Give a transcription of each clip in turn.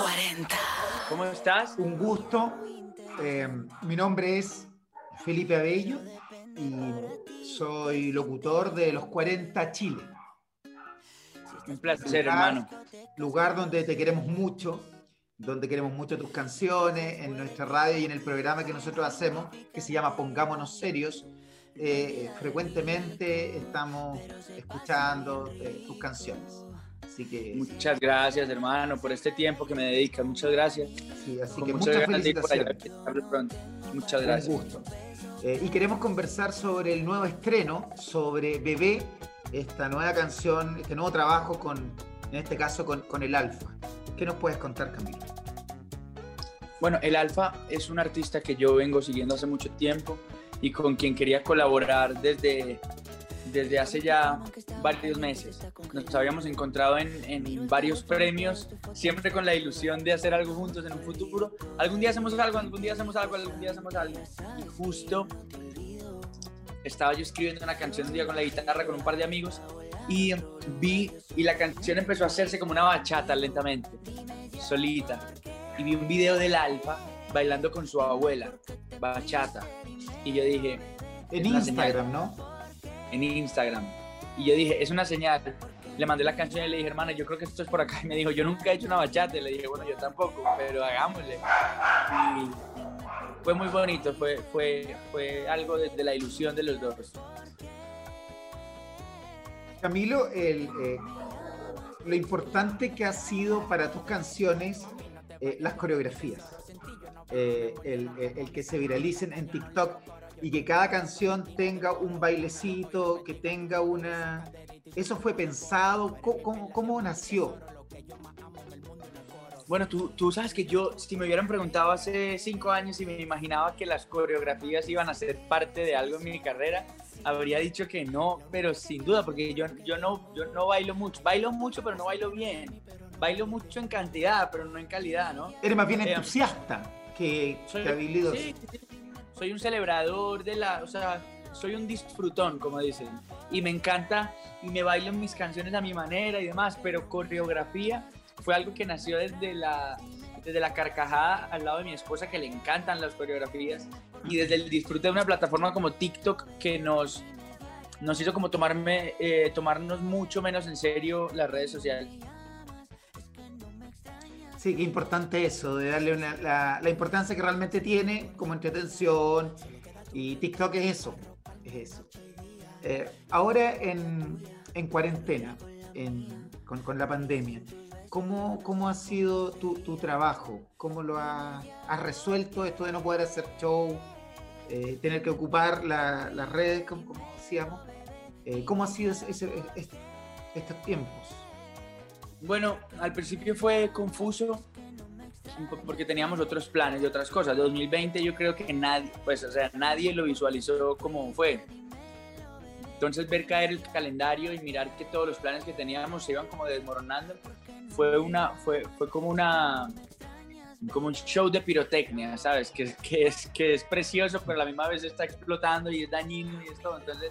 40. ¿Cómo estás? Un gusto. Eh, mi nombre es Felipe Abello y soy locutor de Los 40 Chile. Un placer, hermano. Lugar donde te queremos mucho, donde queremos mucho tus canciones, en nuestra radio y en el programa que nosotros hacemos, que se llama Pongámonos Serios. Eh, frecuentemente estamos escuchando eh, tus canciones. Así que, Muchas gracias, hermano, por este tiempo que me dedicas. Muchas gracias. sí, así Con que muchas muchas felicitaciones. pronto. Un gracias. gusto. Eh, y queremos conversar sobre el nuevo estreno, sobre Bebé, esta nueva canción, este nuevo trabajo con, en este caso, con, con el Alfa. ¿Qué nos puedes contar, Camilo? Bueno, el Alfa es un artista que yo vengo siguiendo hace mucho tiempo y con quien quería colaborar desde, desde hace ya varios meses. Nos habíamos encontrado en, en varios premios, siempre con la ilusión de hacer algo juntos en un futuro. Algún día hacemos algo, algún día hacemos algo, algún día hacemos algo. Y justo estaba yo escribiendo una canción un día con la guitarra con un par de amigos y vi y la canción empezó a hacerse como una bachata lentamente, solita. Y vi un video del Alfa bailando con su abuela, bachata. Y yo dije, En Instagram, ¿no? en Instagram. Y yo dije, es una señal. Le mandé la canción y le dije, hermana, yo creo que esto es por acá. Y me dijo, yo nunca he hecho una bachata. Y le dije, bueno, yo tampoco, pero hagámosle. Y fue muy bonito, fue, fue, fue algo de, de la ilusión de los dos. Camilo, el, eh, lo importante que ha sido para tus canciones eh, las coreografías. Eh, el, el- el que se viralicen en TikTok y que cada canción tenga un bailecito, que tenga una... ¿Eso fue pensado? ¿Cómo, cómo- cómo nació? Bueno, tú, tú sabes que yo, si me hubieran preguntado hace cinco años y me imaginaba que las coreografías iban a ser parte de algo en mi carrera, habría dicho que no, pero sin duda, porque yo, yo, no, yo no bailo mucho. Bailo mucho, pero no bailo bien. Bailo mucho en cantidad, pero no en calidad, ¿no? Eres más bien Eh, entusiasta que, Soy, que habilidoso. sí. soy un celebrador de la, o sea, soy un disfrutón, como dicen. Y me encanta y me bailo mis canciones a mi manera y demás, pero coreografía fue algo que nació desde la, desde la carcajada al lado de mi esposa que le encantan las coreografías y desde el disfrute de una plataforma como TikTok que nos, nos hizo como tomarme, eh, tomarnos mucho menos en serio las redes sociales. Sí, qué importante eso, de darle una- la, la importancia que realmente tiene como entretención. Y TikTok es eso, es eso. Eh, ahora en, en cuarentena, en- con, con la pandemia, ¿cómo, cómo ha sido tu, tu trabajo? ¿Cómo lo ha- has resuelto esto de no poder hacer show, eh, tener que ocupar la- las redes, como, como decíamos? Eh, ¿Cómo ha sido ese- ese- est- estos tiempos? Bueno, al principio fue confuso porque teníamos otros planes y otras cosas. 2020 yo creo que nadie, pues, o sea, nadie lo visualizó como fue. Entonces ver caer el calendario y mirar que todos los planes que teníamos se iban como desmoronando fue una, fue, fue como una, como un show de pirotecnia, ¿sabes? Que, que, es, que es precioso, pero a la misma vez está explotando y es dañino y es todo. Entonces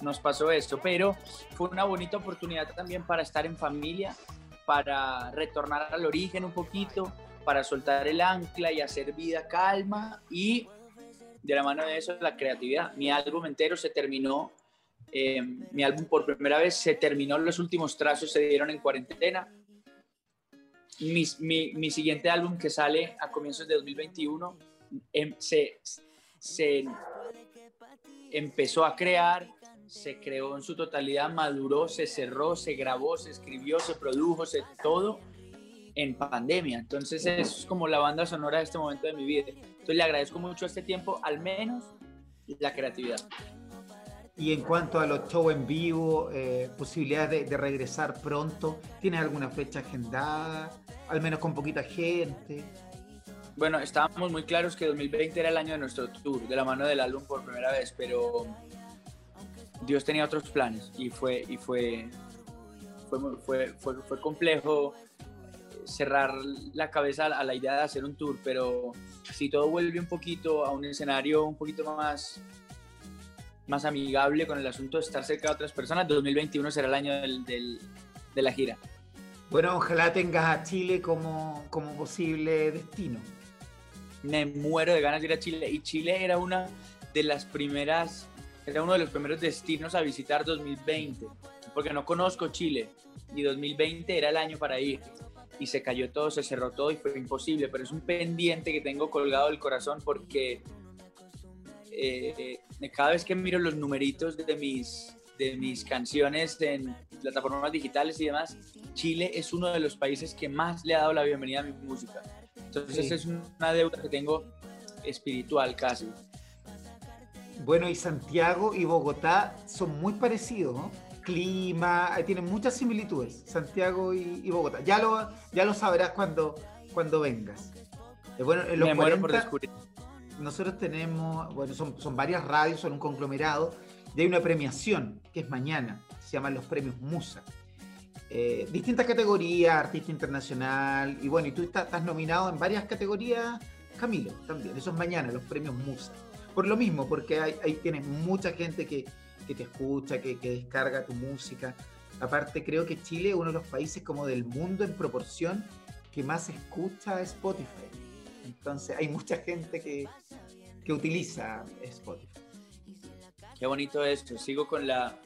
nos pasó esto, pero fue una bonita oportunidad también para estar en familia, para retornar al origen un poquito, para soltar el ancla y hacer vida calma y de la mano de eso la creatividad. Mi álbum entero se terminó, eh, mi álbum por primera vez se terminó, los últimos trazos se dieron en cuarentena. Mi, mi, mi siguiente álbum que sale a comienzos de 2021 em, se, se empezó a crear se creó en su totalidad, maduró, se cerró, se grabó, se escribió, se produjo, se todo en pandemia. Entonces es como la banda sonora de este momento de mi vida. Entonces le agradezco mucho este tiempo, al menos la creatividad. Y en cuanto a los shows en vivo, eh, posibilidades de, regresar pronto, ¿tienes alguna fecha agendada? Al menos con poquita gente. Bueno, estábamos muy claros que 2020 era el año de nuestro tour, de la mano del álbum por primera vez, pero Dios tenía otros planes y fue, y fue, fue, fue, fue complejo cerrar la cabeza a la idea de hacer un tour, pero si todo vuelve un poquito a un escenario un poquito más, más amigable con el asunto de estar cerca de otras personas, 2021 será el año del- del- de la gira. Bueno, ojalá tengas a Chile como, como posible destino. Me muero de ganas de ir a Chile. Y Chile era una de las primeras, era uno de los primeros destinos a visitar 2020, porque no conozco Chile. Y 2020 era el año para ir. Y se cayó todo, se cerró todo y fue imposible. Pero es un pendiente que tengo colgado del corazón porque eh, cada vez que miro los numeritos de mis, de mis canciones en plataformas digitales y demás, Chile es uno de los países que más le ha dado la bienvenida a mi música. Entonces es una deuda que tengo espiritual casi. Bueno, y Santiago y Bogotá son muy parecidos, ¿no? Clima, tienen muchas similitudes, Santiago y, Bogotá. Ya lo, ya lo sabrás cuando, cuando vengas. Eh, bueno, en los Me muero por descubrir nosotros tenemos, bueno, son, varias radios, son un conglomerado, y hay una premiación que es mañana, se llaman los premios Musa. Eh, distintas categorías, artista internacional, y bueno, y tú estás, nominado en varias categorías, Camilo, también, eso es mañana, los premios Musa. Por lo mismo, porque ahí tienes mucha gente que, que te escucha, que, que, descarga tu música. Aparte, creo que Chile es uno de los países como del mundo en proporción que más escucha Spotify. Entonces hay mucha gente que, que utiliza Spotify. Qué bonito esto. Sigo con la,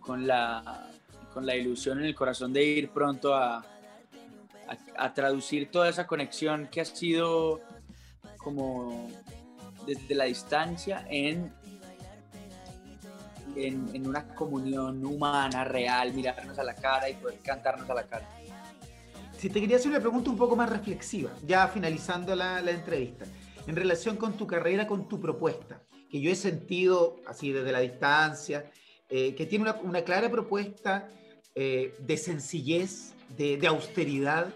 con la, con la ilusión en el corazón de ir pronto a, a, traducir toda esa conexión que ha sido como desde la distancia en, en, en, una comunión humana, real, mirarnos a la cara y poder cantarnos a la cara. Si te quería hacer una pregunta un poco más reflexiva, ya finalizando la, entrevista en relación con tu carrera, con tu propuesta, que yo he sentido así desde la distancia, eh, que tiene una, clara propuesta eh, de sencillez, de, austeridad,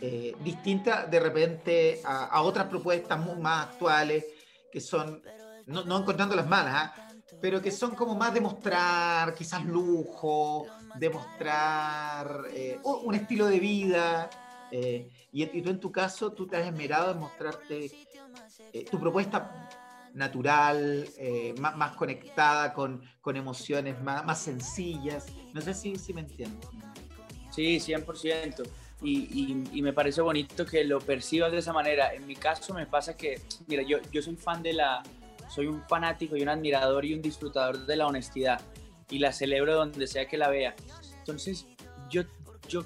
eh, distinta de repente a, otras propuestas más actuales, que son, no, no encontrando las malas, ¿ah? Pero que son como más demostrar quizás lujo, demostrar un estilo de vida. y, y, tú en tu caso, tú te has esmerado en mostrarte eh, tu propuesta natural, eh, más, conectada con, emociones más, sencillas. No sé si, si me entiendes. Sí, 100%. Y, y, me parece bonito que lo percibas de esa manera. En mi caso me pasa que, mira, yo, yo soy fan de la, soy un fanático y un admirador y un disfrutador de la honestidad y la celebro donde sea que la vea. Entonces, yo, yo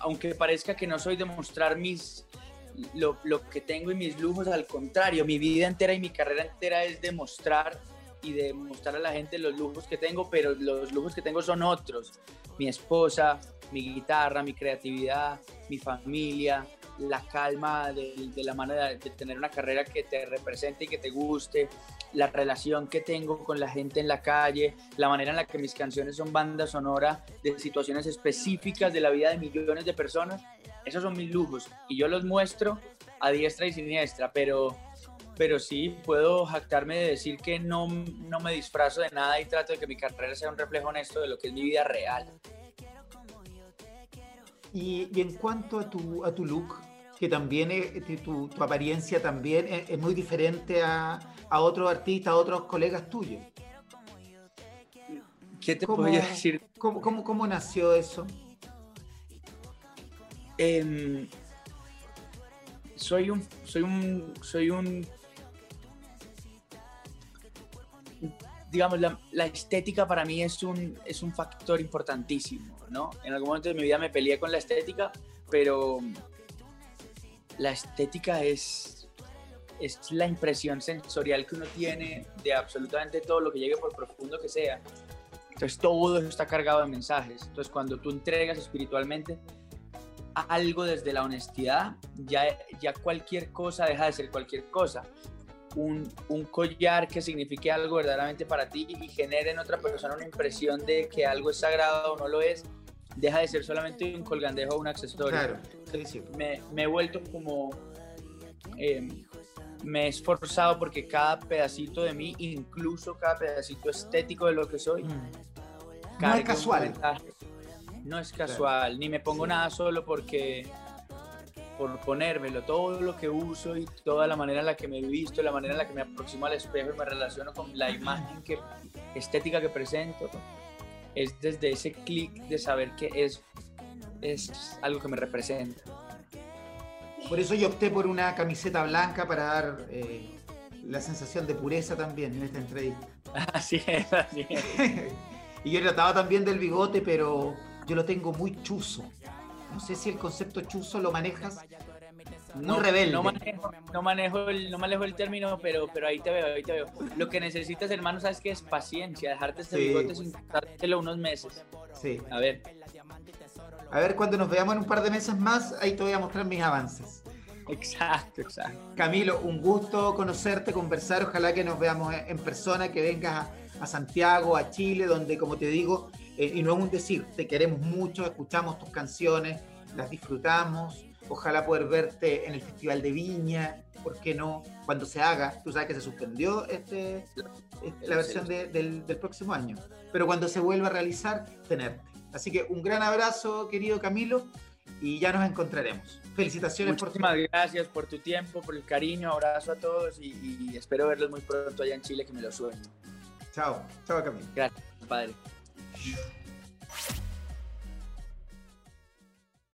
aunque parezca que no soy de mostrar mis lo, que tengo y mis lujos, al contrario, mi vida entera y mi carrera entera es demostrar y demostrar a la gente los lujos que tengo, pero los lujos que tengo son otros. Mi esposa, mi guitarra, mi creatividad, mi familia, la calma de, la manera de, tener una carrera que te represente y que te guste, la relación que tengo con la gente en la calle, la manera en la que mis canciones son banda sonora de situaciones específicas de la vida de millones de personas esos son mis lujos y yo los muestro a diestra y siniestra, pero, pero sí puedo jactarme de decir que no, no me disfrazo de nada y trato de que mi carrera sea un reflejo honesto de lo que es mi vida real. Y, y en cuanto a tu, a tu look, que también es, tu, tu, apariencia también es, muy diferente a, a, otros artistas, a otros colegas tuyos. ¿Qué te puedo decir? ¿cómo, cómo, cómo nació eso? Em, soy un, soy un, soy un, digamos, la, estética para mí es un, es un factor importantísimo, ¿no? En algún momento de mi vida me peleé con la estética, pero la estética es, es la impresión sensorial que uno tiene de absolutamente todo lo que llegue por profundo que sea. Entonces todo eso está cargado de mensajes. Entonces cuando tú entregas espiritualmente, algo desde la honestidad, ya, ya cualquier cosa deja de ser cualquier cosa. Un, un, collar que signifique algo verdaderamente para ti y genere en otra persona una impresión de que algo es sagrado o no lo es, deja de ser solamente un colgandejo o un accesorio. Claro, me, me, he vuelto como... Eh, me he esforzado porque cada pedacito de mí, incluso cada pedacito estético de lo que soy, mm. no es casual. no es casual, ni me pongo nada solo porque por ponérmelo, todo lo que uso y toda la manera en la que me he visto, la manera en la que me aproximo al espejo y me relaciono con la imagen que, estética que presento, es desde ese clic de saber que es es algo que me representa. Por eso yo opté por una camiseta blanca para dar eh, la sensación de pureza también en esta entrevista. Así es, así es. y yo he tratado también del bigote, pero yo lo tengo muy chuzo. No sé si el concepto chuzo lo manejas. No, rebelde. No manejo, no manejo, el, no manejo el término, pero, pero ahí te veo, ahí te veo. Lo que necesitas, hermano, sabes que es paciencia, dejarte ese bigote sin cortártelo unos meses. Sí. A ver. A ver, cuando nos veamos en un par de meses más, ahí te voy a mostrar mis avances. Exacto, exacto. Camilo, un gusto conocerte, conversar. Ojalá que nos veamos en persona, que vengas a, Santiago, a Chile, donde, como te digo, eh, y no es un decir, te queremos mucho, escuchamos tus canciones, las disfrutamos. Ojalá poder verte en el Festival de Viña, ¿por qué no? Cuando se haga, tú sabes que se suspendió este, este la versión del, del próximo año, pero cuando se vuelva a realizar, tenerte. Así que un gran abrazo, querido Camilo, y ya nos encontraremos. Felicitaciones Muchísimas por tu... gracias por tu tiempo, por el cariño, abrazo a todos y, espero verlos muy pronto allá en Chile, que me lo suben. Chao, chao Camilo. Gracias, padre.